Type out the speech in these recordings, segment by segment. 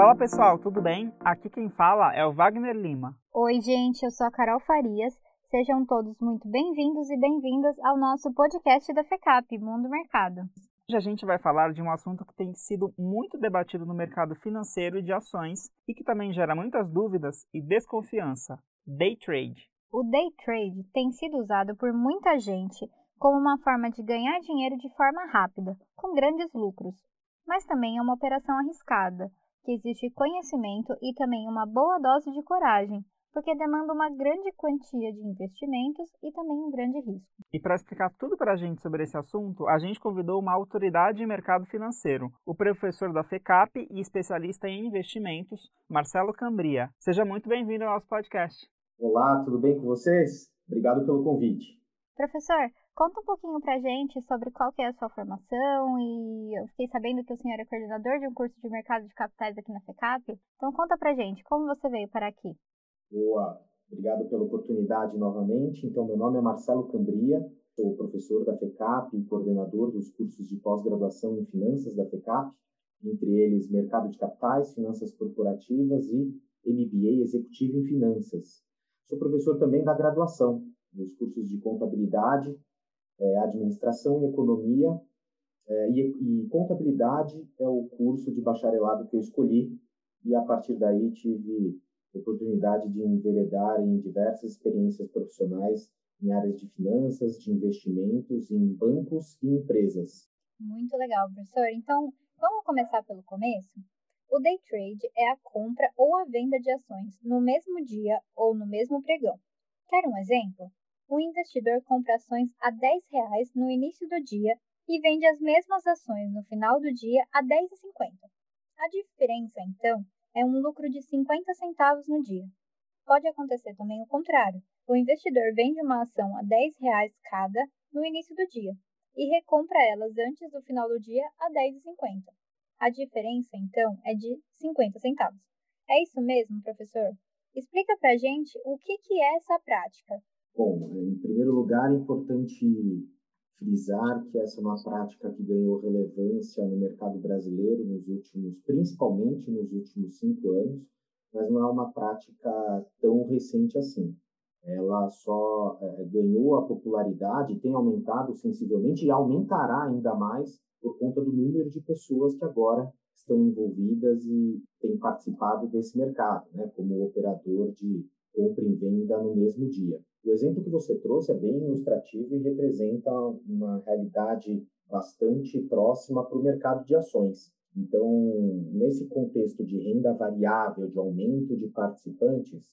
Fala pessoal, tudo bem? Aqui quem fala é o Wagner Lima. Oi, gente, eu sou a Carol Farias. Sejam todos muito bem-vindos e bem-vindas ao nosso podcast da FECAP, Mundo Mercado. Hoje a gente vai falar de um assunto que tem sido muito debatido no mercado financeiro e de ações e que também gera muitas dúvidas e desconfiança: day trade. O day trade tem sido usado por muita gente como uma forma de ganhar dinheiro de forma rápida, com grandes lucros, mas também é uma operação arriscada, que existe conhecimento e também uma boa dose de coragem, porque demanda uma grande quantia de investimentos e também um grande risco. E para explicar tudo para a gente sobre esse assunto, a gente convidou uma autoridade em mercado financeiro, o professor da FECAP e especialista em investimentos, Marcelo Cambria. Seja muito bem-vindo ao nosso podcast. Olá, tudo bem com vocês? Obrigado pelo convite. Professor, conta um pouquinho pra gente sobre qual que é a sua formação e eu fiquei sabendo que o senhor é coordenador de um curso de mercado de capitais aqui na FECAP. Então conta pra gente, como você veio para aqui? Boa, obrigado pela oportunidade novamente. Então, meu nome é Marcelo Cambria, sou professor da FECAP e coordenador dos cursos de pós-graduação em finanças da FECAP, entre eles Mercado de Capitais, Finanças Corporativas e MBA Executivo em Finanças. Sou professor também da graduação, nos cursos de contabilidade, é, administração e economia. É, e, e, contabilidade é o curso de bacharelado que eu escolhi, e a partir daí tive oportunidade de enveredar em diversas experiências profissionais em áreas de finanças, de investimentos, em bancos e empresas. Muito legal, professor. Então, vamos começar pelo começo? O day trade é a compra ou a venda de ações no mesmo dia ou no mesmo pregão. Quer um exemplo? O investidor compra ações a R$ 10 no início do dia e vende as mesmas ações no final do dia a R$ 10,50. A diferença, então, é um lucro de 50 centavos no dia. Pode acontecer também o contrário. O investidor vende uma ação a R$ 10 cada no início do dia e recompra elas antes do final do dia a R$ 10,50. A diferença, então, é de 50 centavos. É isso mesmo, professor? Explica pra gente o que, que é essa prática Bom, em primeiro lugar, é importante frisar que essa é uma prática que ganhou relevância no mercado brasileiro nos últimos, principalmente nos últimos cinco anos, mas não é uma prática tão recente assim. Ela só é, ganhou a popularidade, tem aumentado sensivelmente e aumentará ainda mais por conta do número de pessoas que agora estão envolvidas e têm participado desse mercado, né, como operador de compra e venda no mesmo dia. O exemplo que você trouxe é bem ilustrativo e representa uma realidade bastante próxima para o mercado de ações. Então, nesse contexto de renda variável, de aumento de participantes,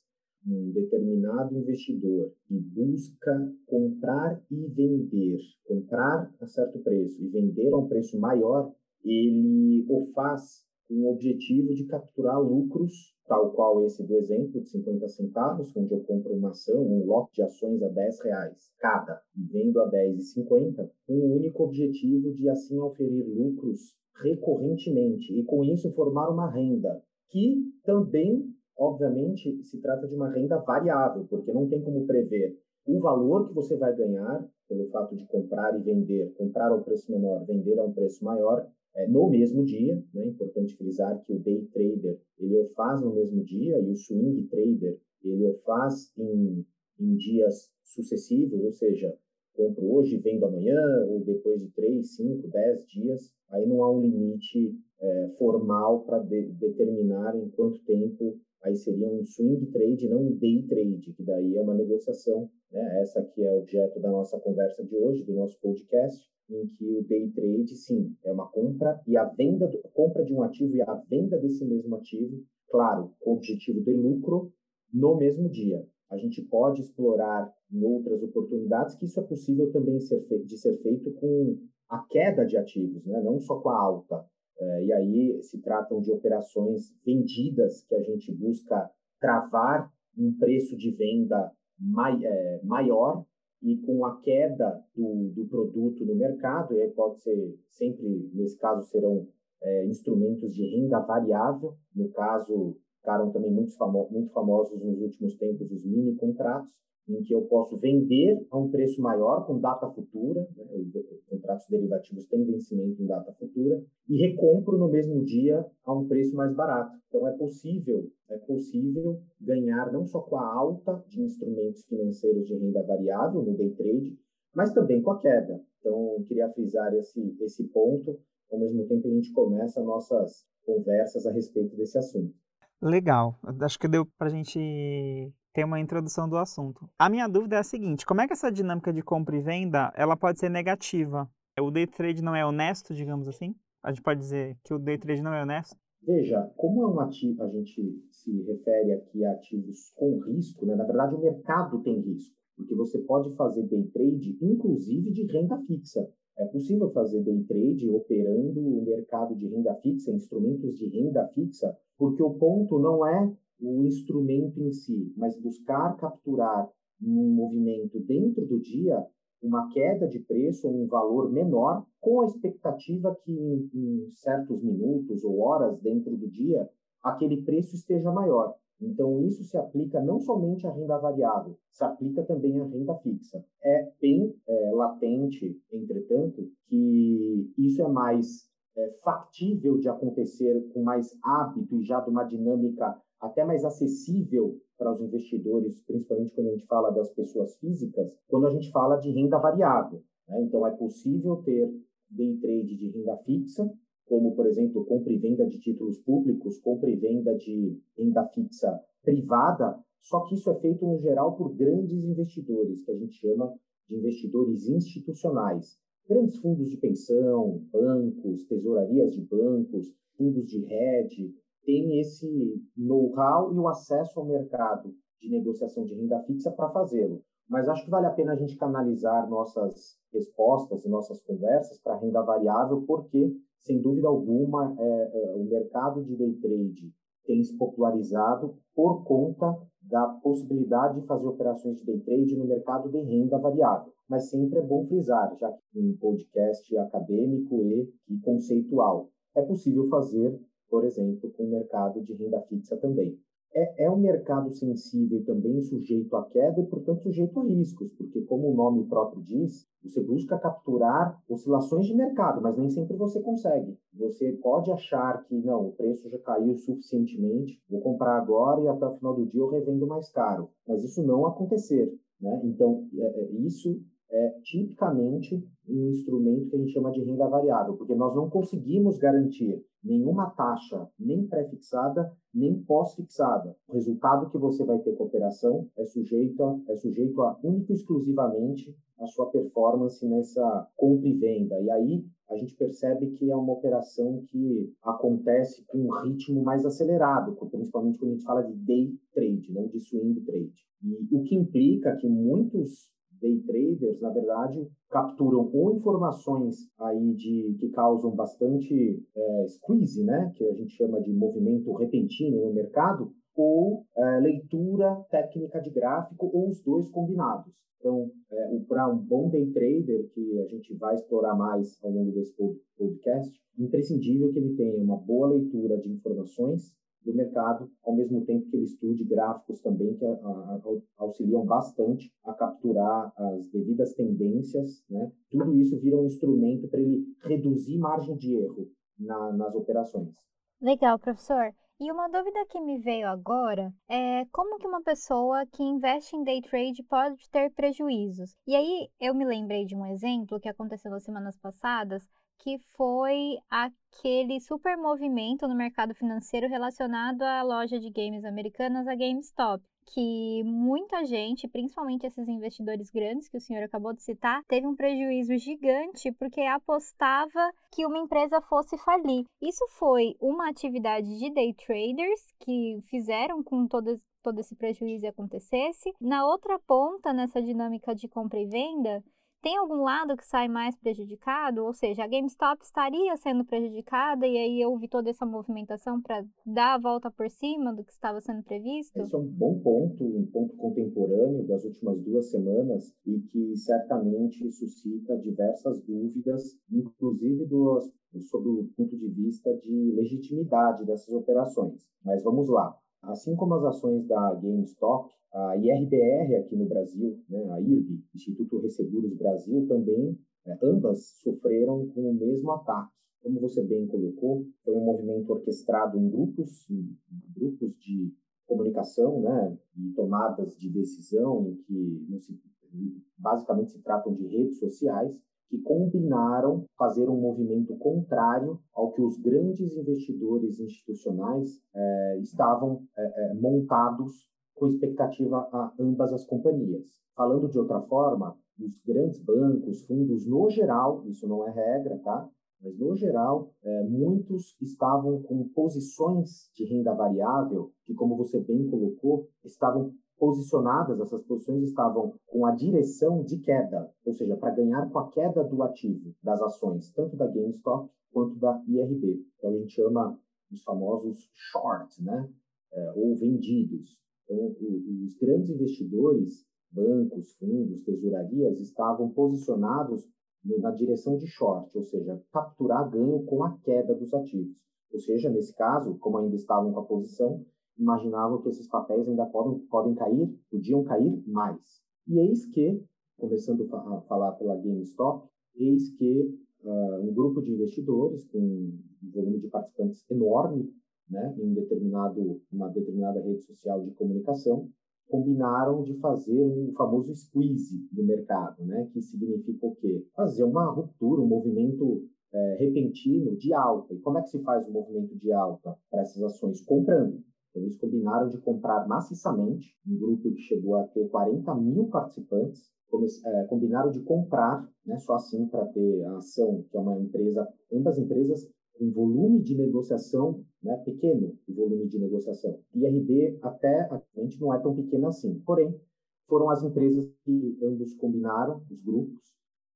um determinado investidor que busca comprar e vender, comprar a certo preço e vender a um preço maior, ele o faz com o objetivo de capturar lucros, tal qual esse do exemplo de 50 centavos, onde eu compro uma ação, um lote de ações a 10 reais cada e vendo a 10,50, com o único objetivo de assim oferir lucros recorrentemente e com isso formar uma renda que também, obviamente, se trata de uma renda variável, porque não tem como prever o valor que você vai ganhar pelo fato de comprar e vender, comprar a um preço menor, vender a um preço maior, é, no mesmo dia. É né? importante frisar que o day trader ele o faz no mesmo dia e o swing trader ele o faz em, em dias sucessivos, ou seja, compro hoje, vendo amanhã, ou depois de 3, 5, 10 dias. Aí não há um limite é, formal para de, determinar em quanto tempo aí seria um swing trade, não um day trade, que daí é uma negociação, né? essa que é objeto da nossa conversa de hoje, do nosso podcast, em que o day trade, sim, é uma compra e a venda, do, compra de um ativo e a venda desse mesmo ativo, claro, com objetivo de lucro no mesmo dia. A gente pode explorar em outras oportunidades que isso é possível também ser de ser feito com a queda de ativos, né? não só com a alta. É, e aí se tratam de operações vendidas que a gente busca travar um preço de venda mai, é, maior e com a queda do, do produto no mercado, e aí pode ser sempre, nesse caso, serão é, instrumentos de renda variável, no caso, ficaram também muito, famo muito famosos nos últimos tempos os mini contratos, em que eu posso vender a um preço maior com data futura, né? os contratos derivativos têm vencimento em data futura, e recompro no mesmo dia a um preço mais barato. Então é possível, é possível ganhar não só com a alta de instrumentos financeiros de renda variável no day trade, mas também com a queda. Então queria frisar esse esse ponto, ao mesmo tempo a gente começa nossas conversas a respeito desse assunto. Legal. Acho que deu para a gente ter uma introdução do assunto. A minha dúvida é a seguinte: como é que essa dinâmica de compra e venda ela pode ser negativa? O day trade não é honesto, digamos assim? A gente pode dizer que o day trade não é honesto? Veja, como é um ativo, a gente se refere aqui a ativos com risco, né? na verdade o mercado tem risco, porque você pode fazer day trade, inclusive de renda fixa. É possível fazer day trade operando o mercado de renda fixa, instrumentos de renda fixa, porque o ponto não é o instrumento em si, mas buscar capturar num movimento dentro do dia uma queda de preço ou um valor menor, com a expectativa que em, em certos minutos ou horas dentro do dia aquele preço esteja maior. Então, isso se aplica não somente à renda variável, se aplica também à renda fixa. É bem é, latente, entretanto, que isso é mais é, factível de acontecer com mais hábito e já de uma dinâmica até mais acessível para os investidores, principalmente quando a gente fala das pessoas físicas, quando a gente fala de renda variável. Né? Então, é possível ter day trade de renda fixa, como, por exemplo, compra e venda de títulos públicos, compra e venda de renda fixa privada, só que isso é feito, no geral, por grandes investidores, que a gente chama de investidores institucionais. Grandes fundos de pensão, bancos, tesourarias de bancos, fundos de hedge, têm esse know-how e o acesso ao mercado de negociação de renda fixa para fazê-lo. Mas acho que vale a pena a gente canalizar nossas respostas e nossas conversas para renda variável, porque sem dúvida alguma, é, é, o mercado de day trade tem se popularizado por conta da possibilidade de fazer operações de day trade no mercado de renda variável. Mas sempre é bom frisar, já que um podcast acadêmico e, e conceitual, é possível fazer, por exemplo, com o mercado de renda fixa também é, é um mercado sensível também sujeito à queda e, portanto, sujeito a riscos, porque, como o nome próprio diz, você busca capturar oscilações de mercado, mas nem sempre você consegue. Você pode achar que, não, o preço já caiu suficientemente, vou comprar agora e até o final do dia eu revendo mais caro. Mas isso não acontecer. Né? Então, é, é, isso é tipicamente um instrumento que a gente chama de renda variável, porque nós não conseguimos garantir nenhuma taxa, nem pré-fixada, nem pós-fixada. O resultado que você vai ter com a operação é sujeito a, é sujeito a único e exclusivamente a sua performance nessa compra e venda. E aí a gente percebe que é uma operação que acontece com um ritmo mais acelerado, principalmente quando a gente fala de day trade, não de swing trade. E o que implica que muitos day traders, na verdade, capturam ou informações aí de que causam bastante é, squeeze, né, que a gente chama de movimento repentino no mercado, ou é, leitura técnica de gráfico, ou os dois combinados. Então, é, para um bom day trader, que a gente vai explorar mais ao longo desse podcast, imprescindível que ele tenha uma boa leitura de informações do mercado, ao mesmo tempo que ele estude gráficos também que a, a, auxiliam bastante a capturar as devidas tendências, né? Tudo isso vira um instrumento para ele reduzir margem de erro na, nas operações. Legal, professor. E uma dúvida que me veio agora é como que uma pessoa que investe em day trade pode ter prejuízos? E aí eu me lembrei de um exemplo que aconteceu nas semanas passadas que foi aquele super movimento no mercado financeiro relacionado à loja de games americanas, a GameStop, que muita gente, principalmente esses investidores grandes que o senhor acabou de citar, teve um prejuízo gigante porque apostava que uma empresa fosse falir. Isso foi uma atividade de day traders que fizeram com todo, todo esse prejuízo acontecesse. Na outra ponta, nessa dinâmica de compra e venda, tem algum lado que sai mais prejudicado? Ou seja, a GameStop estaria sendo prejudicada e aí houve toda essa movimentação para dar a volta por cima do que estava sendo previsto? Esse é um bom ponto, um ponto contemporâneo das últimas duas semanas e que certamente suscita diversas dúvidas, inclusive do, sobre o ponto de vista de legitimidade dessas operações. Mas vamos lá. Assim como as ações da GameStop, a IRBR aqui no Brasil, né, a IRB, Instituto Resseguros Brasil, também, né, ambas sofreram com o mesmo ataque. Como você bem colocou, foi um movimento orquestrado em grupos, em grupos de comunicação, né, e tomadas de decisão em que se, basicamente se tratam de redes sociais, que combinaram fazer um movimento contrário ao que os grandes investidores institucionais eh, estavam eh, eh, montados com expectativa a ambas as companhias. Falando de outra forma, os grandes bancos, fundos no geral, isso não é regra, tá? Mas no geral, muitos estavam com posições de renda variável que, como você bem colocou, estavam posicionadas, essas posições estavam com a direção de queda, ou seja, para ganhar com a queda do ativo das ações, tanto da GameStop quanto da IRB, que a gente chama os famosos shorts, né? É, ou vendidos. Então, os grandes investidores, bancos, fundos, tesourarias, estavam posicionados na direção de short, ou seja, capturar ganho com a queda dos ativos. Ou seja, nesse caso, como ainda estavam com a posição, imaginavam que esses papéis ainda podem, podem cair, podiam cair mais. E eis que, começando a falar pela GameStop, eis que uh, um grupo de investidores com um volume de participantes enorme, né, em um determinado, uma determinada rede social de comunicação, combinaram de fazer um famoso squeeze do mercado, né, que significa o quê? Fazer uma ruptura, um movimento é, repentino de alta. E como é que se faz o movimento de alta para essas ações? Comprando. Eles combinaram de comprar maciçamente, um grupo que chegou a ter 40 mil participantes, é, combinaram de comprar, né, só assim para ter a ação, que é uma empresa, ambas empresas um volume de negociação né, pequeno, o volume de negociação. IRB até atualmente não é tão pequeno assim, porém, foram as empresas que ambos combinaram, os grupos,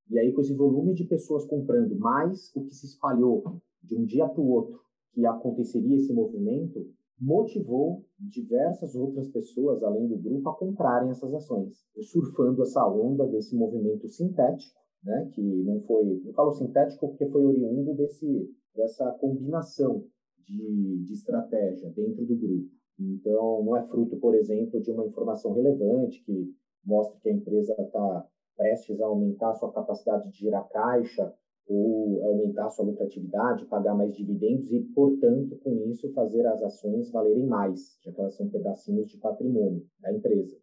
e aí com esse volume de pessoas comprando, mais o que se espalhou de um dia para o outro, que aconteceria esse movimento, motivou diversas outras pessoas, além do grupo, a comprarem essas ações, surfando essa onda desse movimento sintético, né, que não foi, eu falo sintético porque foi oriundo desse, dessa combinação de, de estratégia dentro do grupo. Então, não é fruto, por exemplo, de uma informação relevante que mostra que a empresa está prestes a aumentar sua capacidade de gerar caixa ou aumentar sua lucratividade, pagar mais dividendos e, portanto, com isso fazer as ações valerem mais, já que elas são pedacinhos de patrimônio da empresa.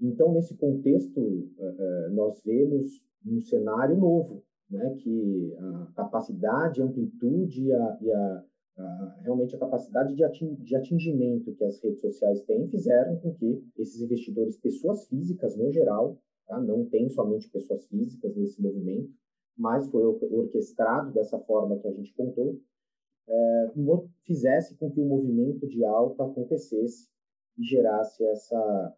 Então, nesse contexto, eh, eh, nós vemos um cenário novo, né, que a capacidade, a amplitude e a, e a, a realmente a capacidade de, de atingimento que as redes sociais têm fizeram com que esses investidores, pessoas físicas no geral, tá, não tem somente pessoas físicas nesse movimento, mas foi orquestrado dessa forma que a gente contou, é, fizesse com que o movimento de alta acontecesse e gerasse essa,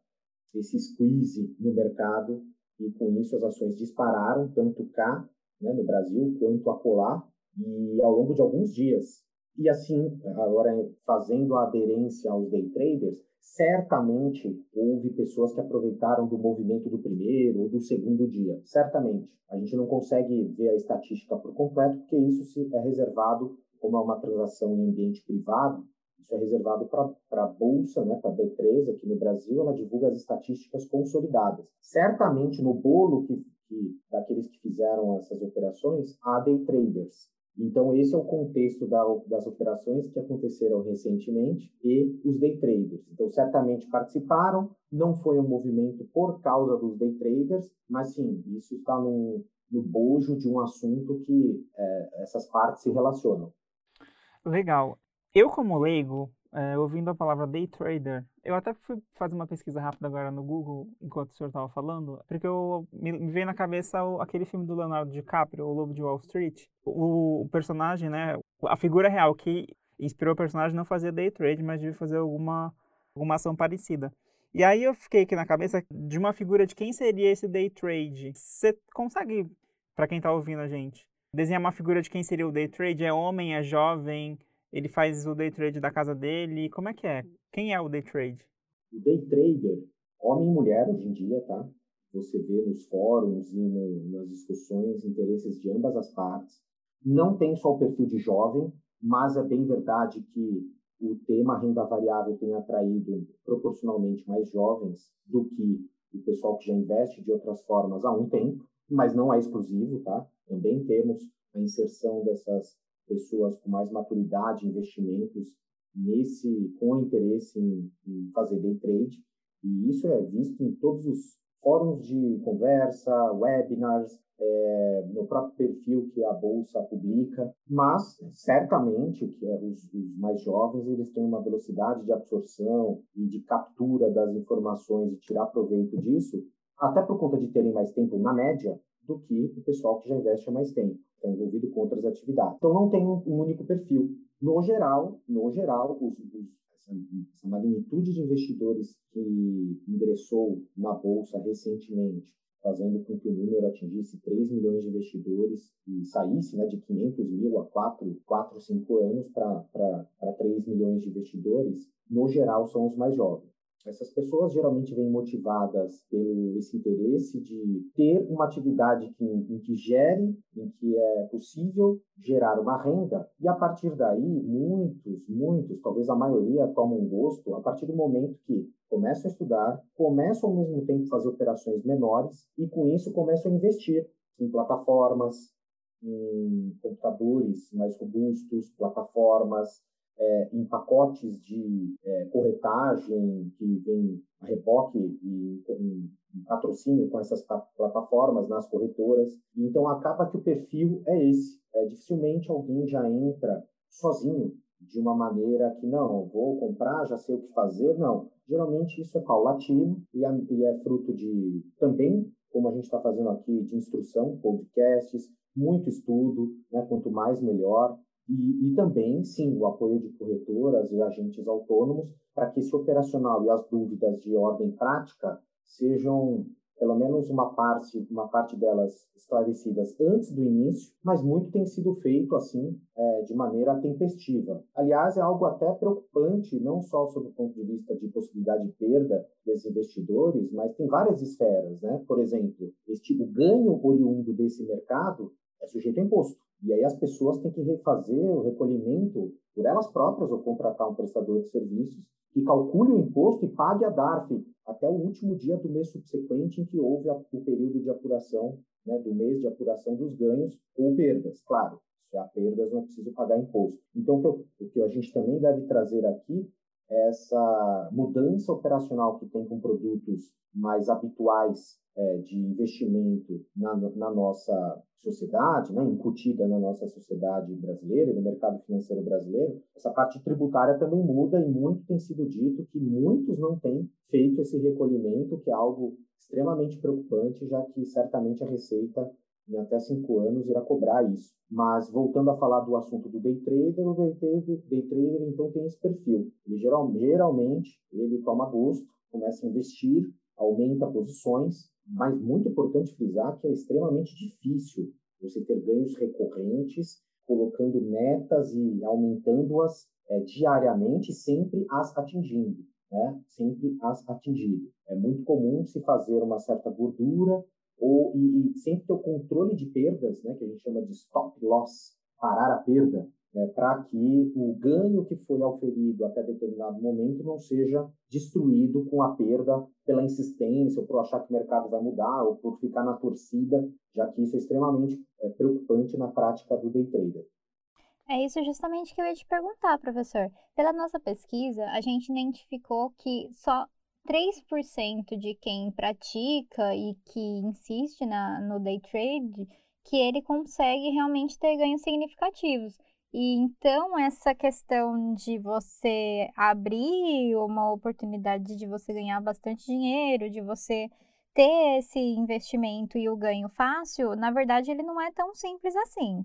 esse squeeze no mercado, e com isso as ações dispararam, tanto cá, né, no Brasil, quanto acolá, e ao longo de alguns dias. E assim, agora fazendo a aderência aos day traders, Certamente houve pessoas que aproveitaram do movimento do primeiro ou do segundo dia. Certamente. A gente não consegue ver a estatística por completo, porque isso é reservado, como é uma transação em ambiente privado, isso é reservado para a Bolsa, né, para a B3 aqui no Brasil, ela divulga as estatísticas consolidadas. Certamente no bolo que, que, daqueles que fizeram essas operações, há day traders. Então, esse é o contexto da, das operações que aconteceram recentemente e os day traders. Então, certamente participaram, não foi um movimento por causa dos day traders, mas sim, isso está no, no bojo de um assunto que é, essas partes se relacionam. Legal. Eu, como leigo, é, ouvindo a palavra day trader, eu até fui fazer uma pesquisa rápida agora no Google, enquanto o senhor estava falando, porque eu, me, me, veio na cabeça o, aquele filme do Leonardo DiCaprio, O Lobo de Wall Street. O, o, personagem, né, a figura real que inspirou o personagem não fazia day trade, mas devia fazer alguma, alguma ação parecida. E aí eu fiquei aqui na cabeça de uma figura de quem seria esse day trade. Você consegue, para quem está ouvindo a gente, desenhar uma figura de quem seria o day trade? É homem, é jovem? Ele faz o day trade da casa dele. Como é que é? Quem é o day trade? O day trader, homem e mulher hoje em dia, tá? Você vê nos fóruns e no, nas discussões interesses de ambas as partes. Não tem só o perfil de jovem, mas é bem verdade que o tema renda variável tem atraído proporcionalmente mais jovens do que o pessoal que já investe de outras formas há um tempo, mas não é exclusivo, tá? Também temos a inserção dessas pessoas com mais maturidade, investimentos nesse com interesse em, em fazer day trade. E isso é visto em todos os fóruns de conversa, webinars, é, no próprio perfil que a bolsa publica, mas certamente que é, os, os, mais jovens eles têm uma velocidade de absorção e de captura das informações e tirar proveito disso, até por conta de terem mais tempo na média do que o pessoal que já investe há mais tempo, está envolvido com outras atividades. Então não tem um, um único perfil. No geral, no geral, os, os essa magnitude de investidores que ingressou na bolsa recentemente, fazendo com que o número atingisse 3 milhões de investidores e saísse né, de 500 mil a 4, 4 5 anos para 3 milhões de investidores, no geral são os mais jovens. Essas pessoas geralmente vêm motivadas pelo esse interesse de ter uma atividade que, em que gere, em que é possível gerar uma renda, e a partir daí, muitos, muitos, talvez a maioria, tomam gosto a partir do momento que começam a estudar, começam ao mesmo tempo a fazer operações menores e com isso começam a investir em plataformas, em computadores mais robustos, plataformas é, em pacotes de é, corretagem que vem a reboque e em, em patrocínio com essas plataformas nas corretoras. Então acaba que o perfil é esse. É, dificilmente alguém já entra sozinho de uma maneira que não, vou comprar, já sei o que fazer. Não, geralmente isso é paulatino e é, e é fruto de também, como a gente está fazendo aqui, de instrução, podcasts, muito estudo, né? quanto mais melhor. E, e também, sim, o apoio de corretoras e agentes autônomos para que esse operacional e as dúvidas de ordem prática sejam pelo menos uma parte, uma parte delas esclarecidas antes do início, mas muito tem sido feito assim é, de maneira tempestiva. Aliás, é algo até preocupante, não só sob o ponto de vista de possibilidade de perda desses investidores, mas tem várias esferas, né? Por exemplo, este, o ganho oriundo desse mercado é sujeito a imposto. E aí as pessoas têm que refazer o recolhimento por elas próprias ou contratar um prestador de serviços que calcule o imposto e pague a DARF até o último dia do mês subsequente em que houve a, o período de apuração, né, do mês de apuração dos ganhos ou perdas. Claro, se há perdas não é preciso pagar imposto. Então, o que, eu, o que a gente também deve trazer aqui é essa mudança operacional que tem com produtos mais habituais é, de investimento na, na, nossa sociedade, né, incutida na nossa sociedade brasileira, no mercado financeiro brasileiro, essa parte tributária também muda e muito tem sido dito que muitos não têm feito esse recolhimento, que é algo extremamente preocupante, já que certamente a Receita em até cinco anos irá cobrar isso. Mas voltando a falar do assunto do day trader, o day trader, day trader então tem esse perfil. Ele geral, geralmente ele toma gosto, começa a investir, aumenta posições, mas muito importante frisar que é extremamente difícil você ter ganhos recorrentes, colocando metas e aumentando-as é, diariamente, sempre as atingindo, né? Sempre as atingindo. É muito comum se fazer uma certa gordura ou e, e sempre ter o controle de perdas, né? Que a gente chama de stop loss, parar a perda, é, para que o ganho que foi auferido até determinado momento não seja destruído com a perda pela insistência, ou por achar que o mercado vai mudar, ou por ficar na torcida, já que isso é extremamente é, preocupante na prática do day trader. É isso justamente que eu ia te perguntar, professor. Pela nossa pesquisa, a gente identificou que só 3% de quem pratica e que insiste na, no day trade, que ele consegue realmente ter ganhos significativos. E então essa questão de você abrir uma oportunidade de você ganhar bastante dinheiro, de você ter esse investimento e o ganho fácil, na verdade ele não é tão simples assim.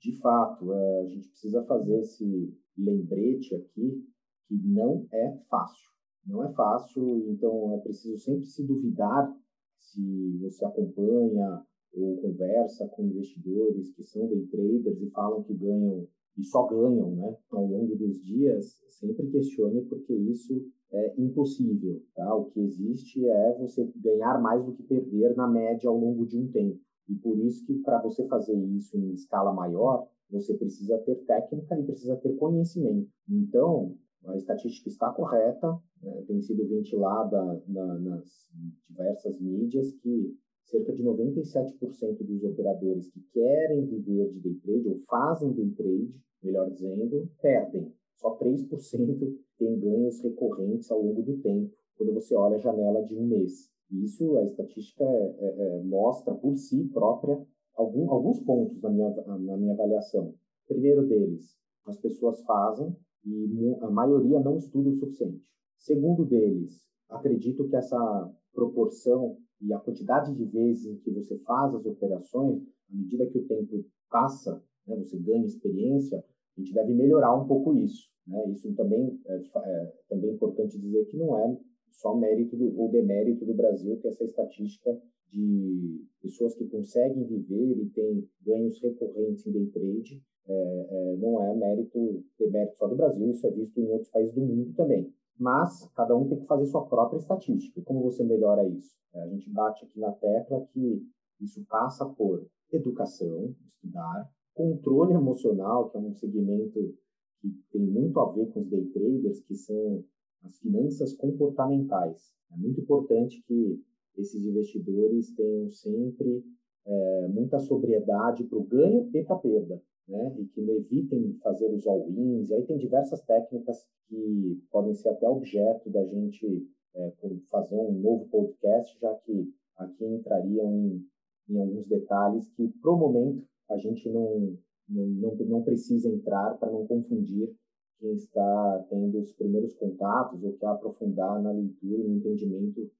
De fato, é, a gente precisa fazer esse lembrete aqui que não é fácil. Não é fácil, então é preciso sempre se duvidar se você acompanha ou conversa com investidores que são day traders e falam que ganham e só ganham né, ao longo dos dias, sempre questione porque isso é impossível. Tá? O que existe é você ganhar mais do que perder na média ao longo de um tempo. E por isso que para você fazer isso em escala maior, você precisa ter técnica e precisa ter conhecimento. Então, a estatística está correta, né, tem sido ventilada na, nas diversas mídias que cerca de 97% dos operadores que querem viver de day trade ou fazem day trade, melhor dizendo, perdem. Só 3% têm ganhos recorrentes ao longo do tempo, quando você olha a janela de um mês. Isso, a estatística é, é, é, mostra por si própria algum, alguns pontos na minha, na minha avaliação. Primeiro deles, as pessoas fazem e a maioria não estuda o suficiente. Segundo deles, acredito que essa proporção e a quantidade de vezes em que você faz as operações, à medida que o tempo passa, né, você ganha experiência, a gente deve melhorar um pouco isso. Né? Isso também é, é também importante dizer que não é só mérito do, ou demérito do Brasil que essa estatística de pessoas que conseguem viver e têm ganhos recorrentes em day trade é, é, não é mérito, demérito só do Brasil, isso é visto em outros países do mundo também. Mas cada um tem que fazer sua própria estatística. E como você melhora isso? É, a gente bate aqui na tecla que isso passa por educação, estudar, controle emocional, que é um segmento que tem muito a ver com os day traders, que são as finanças comportamentais. É muito importante que esses investidores tenham sempre é, muita sobriedade para o ganho e para a perda, né? E que evitem fazer os all-ins. Aí tem diversas técnicas que podem ser até objeto da gente é, fazer um novo podcast, já que aqui entrariam em, em alguns detalhes que, pro momento, a gente não, não, não, não precisa entrar para não confundir quem está tendo os primeiros contatos ou quer aprofundar na leitura e no entendimento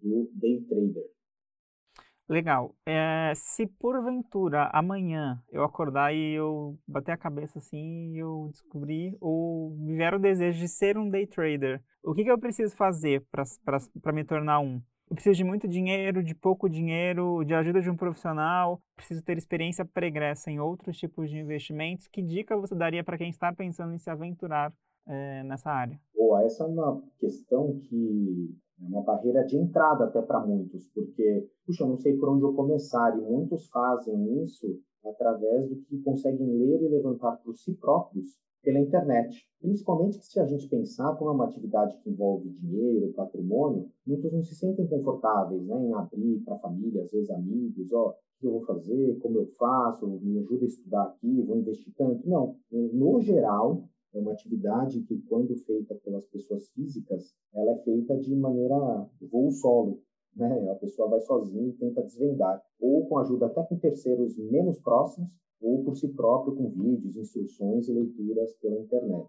do day trader. Legal. É, se porventura amanhã eu acordar e eu bater a cabeça assim e eu descobrir ou me vier o desejo de ser um day trader, o que, que eu preciso fazer para me tornar um? Eu preciso de muito dinheiro, de pouco dinheiro, de ajuda de um profissional, preciso ter experiência pregressa em outros tipos de investimentos. Que dica você daria para quem está pensando em se aventurar é, nessa área? Boa, essa é uma questão que é uma barreira de entrada até para muitos, porque, puxa, eu não sei por onde eu começar, e muitos fazem isso através do que conseguem ler e levantar por si próprios pela internet. Principalmente se a gente pensar como é uma atividade que envolve dinheiro, patrimônio, muitos não se sentem confortáveis né, em abrir para a família, às vezes amigos, ó, o que eu vou fazer, como eu faço, me ajuda a estudar aqui, vou investir tanto. Não, no geral, é uma atividade que, quando feita pelas pessoas físicas, ela é feita de maneira voo solo. Né? A pessoa vai sozinha e tenta desvendar, ou com ajuda até com terceiros menos próximos, ou por si próprio com vídeos, instruções e leituras pela internet.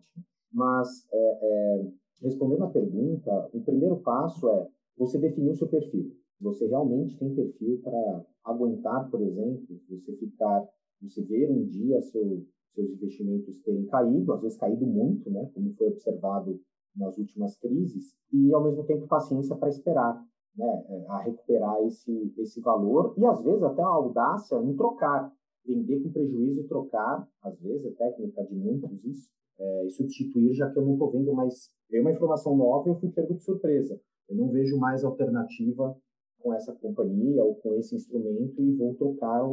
Mas, é, é, respondendo à pergunta, o primeiro passo é você definir o seu perfil. Você realmente tem perfil para aguentar, por exemplo, você ficar, você ver um dia seu, seus investimentos terem caído, às vezes caído muito, né, como foi observado nas últimas crises, e ao mesmo tempo paciência para esperar, né, é, a recuperar esse esse valor e às vezes até a audácia em trocar, vender com prejuízo e trocar, às vezes é técnica de muitos isso, é, e substituir, já que eu não estou vendo mais. Veio uma informação nova e eu fui pego de surpresa. Eu não vejo mais alternativa com essa companhia ou com esse instrumento e vou trocar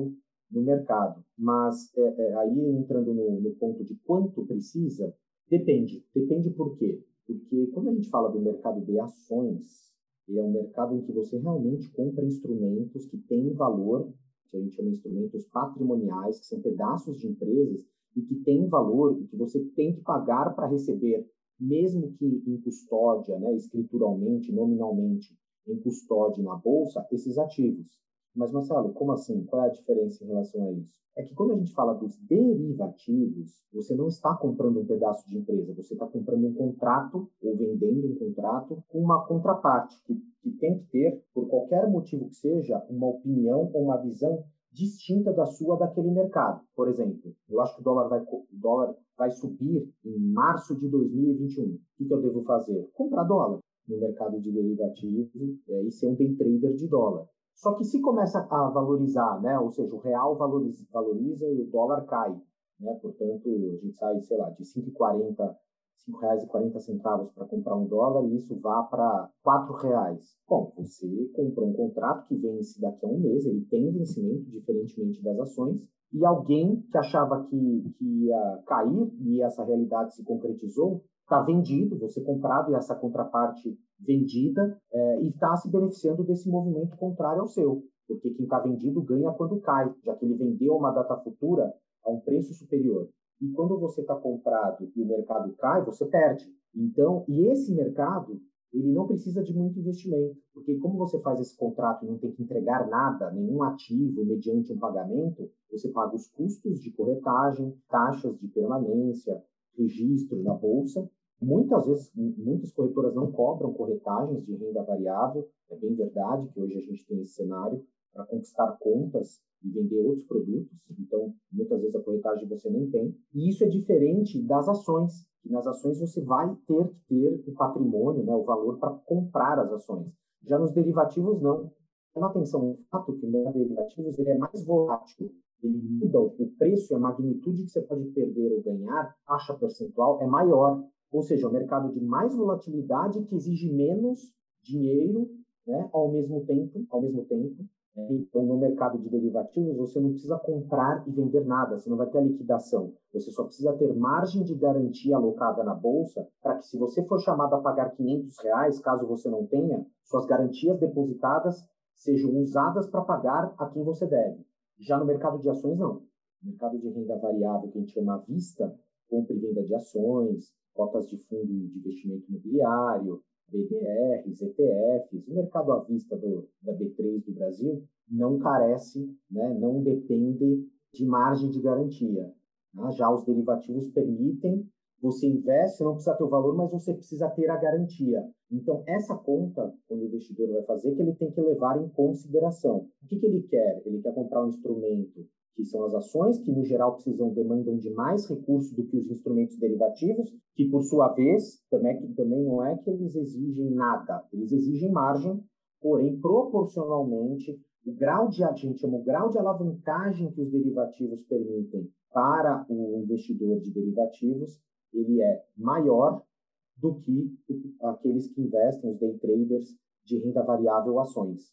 no mercado. Mas é, é, aí entrando no, no ponto de quanto precisa, depende. Depende por quê? Porque quando a gente fala do mercado de ações, ele é um mercado em que você realmente compra instrumentos que têm valor que a gente chama de instrumentos patrimoniais, que são pedaços de empresas e que têm valor e que você tem que pagar para receber, mesmo que em custódia, né, escrituralmente, nominalmente, em custódia na bolsa, esses ativos. Mas, Marcelo, como assim? Qual é a diferença em relação a isso? É que quando a gente fala dos derivativos, você não está comprando um pedaço de empresa, você está comprando um contrato ou vendendo um contrato com uma contraparte que, que tem que ter, por qualquer motivo que seja, uma opinião ou uma visão distinta da sua daquele mercado. Por exemplo, eu acho que o dólar vai, o dólar vai subir em março de 2021. O que, eu devo fazer? Comprar dólar no mercado de derivativos é, e ser um day trader de dólar. Só que se começa a valorizar, né, ou seja, o real valoriza, valoriza e o dólar cai, né, portanto, a gente sai, sei lá, de 5,40, R$ 5,40 para comprar um dólar e isso vá para R$ reais. Bom, você comprou um contrato que vence daqui a um mês, ele tem vencimento, diferentemente das ações, e alguém que achava que, que ia cair e essa realidade se concretizou, está vendido, você comprado e essa contraparte vendida, é, e está se beneficiando desse movimento contrário ao seu, porque quem está vendido ganha quando cai, já que ele vendeu uma data futura a um preço superior. E quando você está comprado e o mercado cai, você perde. Então, e esse mercado, ele não precisa de muito investimento, porque como você faz esse contrato e não tem que entregar nada, nenhum ativo mediante um pagamento, você paga os custos de corretagem, taxas de permanência, registro na bolsa. Muitas vezes, muitas corretoras não cobram corretagens de renda variável, é bem verdade que hoje a gente tem esse cenário para conquistar contas e vender outros produtos. Então, muitas vezes a corretagem você nem tem. E isso é diferente das ações. Que nas ações você vai ter que ter o patrimônio, né, o valor para comprar as ações. Já nos derivativos, não. Chama atenção o fato que o mercado de derivativos ele é mais volátil, ele muda o preço e a magnitude que você pode perder ou ganhar, taxa percentual, é maior. Ou seja, é um mercado de mais volatilidade que exige menos dinheiro né, ao mesmo tempo, ao mesmo tempo, então, no mercado de derivativos, você não precisa comprar e vender nada, você não vai ter a liquidação. Você só precisa ter margem de garantia alocada na bolsa para que, se você for chamado a pagar 500 reais, caso você não tenha, suas garantias depositadas sejam usadas para pagar a quem você deve. Já no mercado de ações, não. No mercado de renda variável, que a gente chama vista, compra e venda de ações, cotas de fundo de investimento imobiliário, BDRs, ETFs, o mercado à vista do, da B3 do Brasil não carece, né, não depende de margem de garantia. Né? Já os derivativos permitem, você investe, não precisa ter o valor, mas você precisa ter a garantia. Então, essa conta, quando o investidor vai fazer, que ele tem que levar em consideração. O que, que ele quer? Ele quer comprar um instrumento que são as ações, que no geral precisam demandam de mais recursos do que os instrumentos derivativos, que por sua vez também, também não é que eles exigem nada, eles exigem margem, porém proporcionalmente o grau de a gente chama o grau de alavancagem que os derivativos permitem para o investidor de derivativos, ele é maior do que aqueles que investem, os day traders de renda variável ações.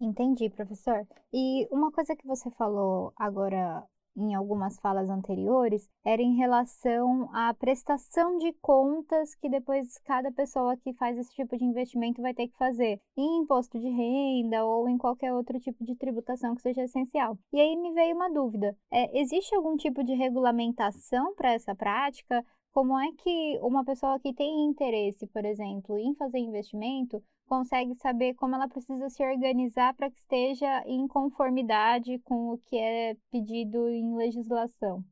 Entendi, professor. E uma coisa que você falou agora em algumas falas anteriores era em relação à prestação de contas que depois cada pessoa que faz esse tipo de investimento vai ter que fazer em imposto de renda ou em qualquer outro tipo de tributação que seja essencial. E aí me veio uma dúvida: é, existe algum tipo de regulamentação para essa prática? Como é que uma pessoa que tem interesse, por exemplo, em fazer investimento consegue saber como ela precisa se organizar para que esteja em conformidade com o que é pedido em legislação.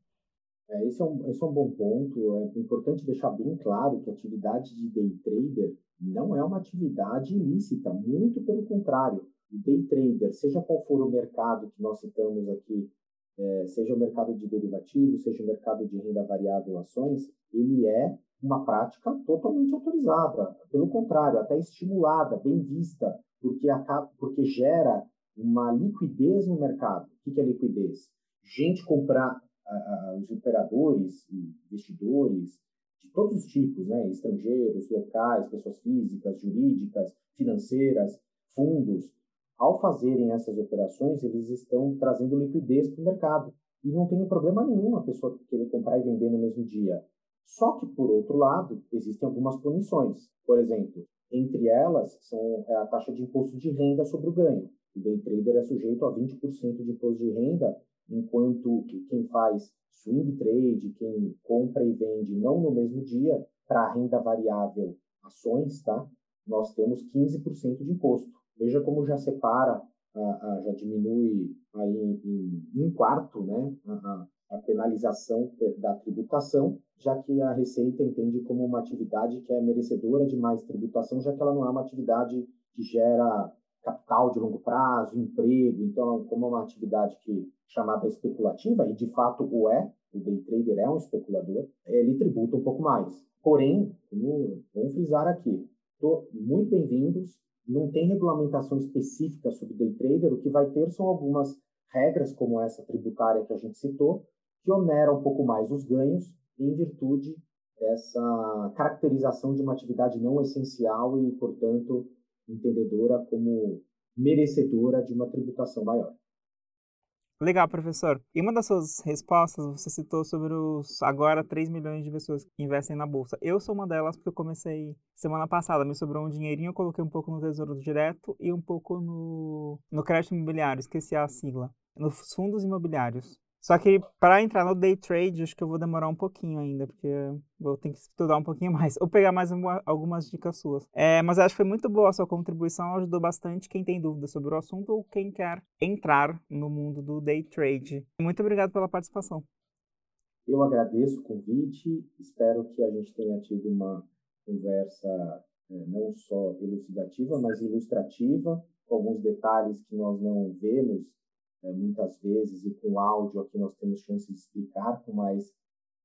É, esse, é um, esse é um bom ponto. É importante deixar bem claro que a atividade de day trader não é uma atividade ilícita, muito pelo contrário. O day trader, seja qual for o mercado que nós citamos aqui, é, seja o mercado de derivativos, seja o mercado de renda variável ações, ele é uma prática totalmente autorizada, pelo contrário, até estimulada, bem vista, porque, acaba, porque gera uma liquidez no mercado. O que é liquidez? Gente comprar, uh, os operadores investidores de todos os tipos, né? estrangeiros, locais, pessoas físicas, jurídicas, financeiras, fundos, ao fazerem essas operações, eles estão trazendo liquidez para o mercado. E não tem problema nenhum a pessoa querer comprar e vender no mesmo dia. Só que, por outro lado, existem algumas punições. Por exemplo, entre elas são é a taxa de imposto de renda sobre o ganho. O day trader é sujeito a 20% de imposto de renda, enquanto quem faz swing trade, quem compra e vende não no mesmo dia, para renda variável ações, tá? nós temos 15% de imposto. Veja como já separa, já diminui aí em, um quarto né, a, a penalização da tributação, já que a Receita entende como uma atividade que é merecedora de mais tributação, já que ela não é uma atividade que gera capital de longo prazo, emprego, então como é uma atividade que chamada especulativa e de fato o é, o day trader é um especulador, ele tributa um pouco mais. Porém, vamos frisar aqui, tô muito bem-vindos. Não tem regulamentação específica sobre day trader, o que vai ter são algumas regras como essa tributária que a gente citou, que onera um pouco mais os ganhos em virtude essa caracterização de uma atividade não essencial e, portanto, entendedora como merecedora de uma tributação maior. Legal, professor. E uma das suas respostas, você citou sobre os agora 3 milhões de pessoas que investem na bolsa. Eu sou uma delas porque eu comecei semana passada, me sobrou um dinheirinho, eu coloquei um pouco no Tesouro Direto e um pouco no, no crédito imobiliário, esqueci a sigla, nos fundos imobiliários. Só que para entrar no day trade, acho que eu vou demorar um pouquinho ainda, porque vou ter que estudar um pouquinho mais, ou pegar mais uma, algumas dicas suas. É, mas acho que foi muito boa a sua contribuição, ajudou bastante quem tem dúvidas sobre o assunto ou quem quer entrar no mundo do day trade. Muito obrigado pela participação. Eu agradeço o convite, espero que a gente tenha tido uma conversa é, não só elucidativa, mas ilustrativa, com alguns detalhes que nós não vemos é, muitas vezes, e com áudio aqui nós temos chance de explicar com mais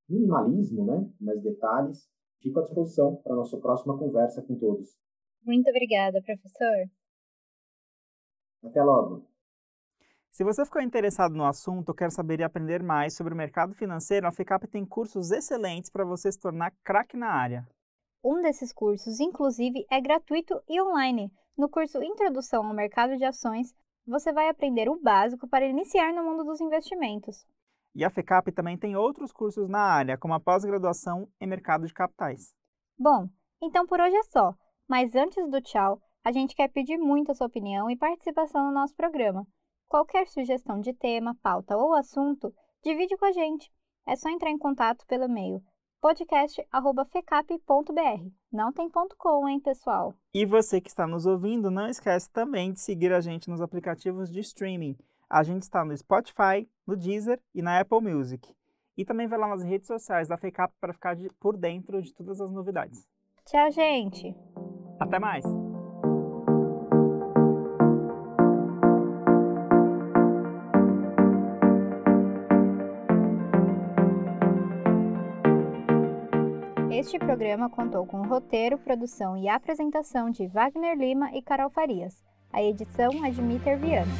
minimalismo, né? mais detalhes. Fico à disposição para a nossa próxima conversa com todos. Muito obrigada, professor. Até logo. Se você ficou interessado no assunto ou quer saber e aprender mais sobre o mercado financeiro, a FICAP tem cursos excelentes para você se tornar craque na área. Um desses cursos, inclusive, é gratuito e online. No curso Introdução ao Mercado de Ações, você vai aprender o básico para iniciar no mundo dos investimentos. E a FECAP também tem outros cursos na área, como a pós-graduação em mercado de capitais. Bom, então por hoje é só. Mas antes do tchau, a gente quer pedir muito a sua opinião e participação no nosso programa. Qualquer sugestão de tema, pauta ou assunto, divide com a gente. É só entrar em contato pelo e-mail podcast@fecap.br. Não tem ponto .com, hein, pessoal? E você que está nos ouvindo, não esquece também de seguir a gente nos aplicativos de streaming. A gente está no Spotify, no Deezer e na Apple Music. E também vai lá nas redes sociais da FECAP para ficar de, por dentro de todas as novidades. Tchau, gente! Até mais! Este programa contou com roteiro, produção e apresentação de Wagner Lima e Carol Farias. A edição é de Mitter Viana.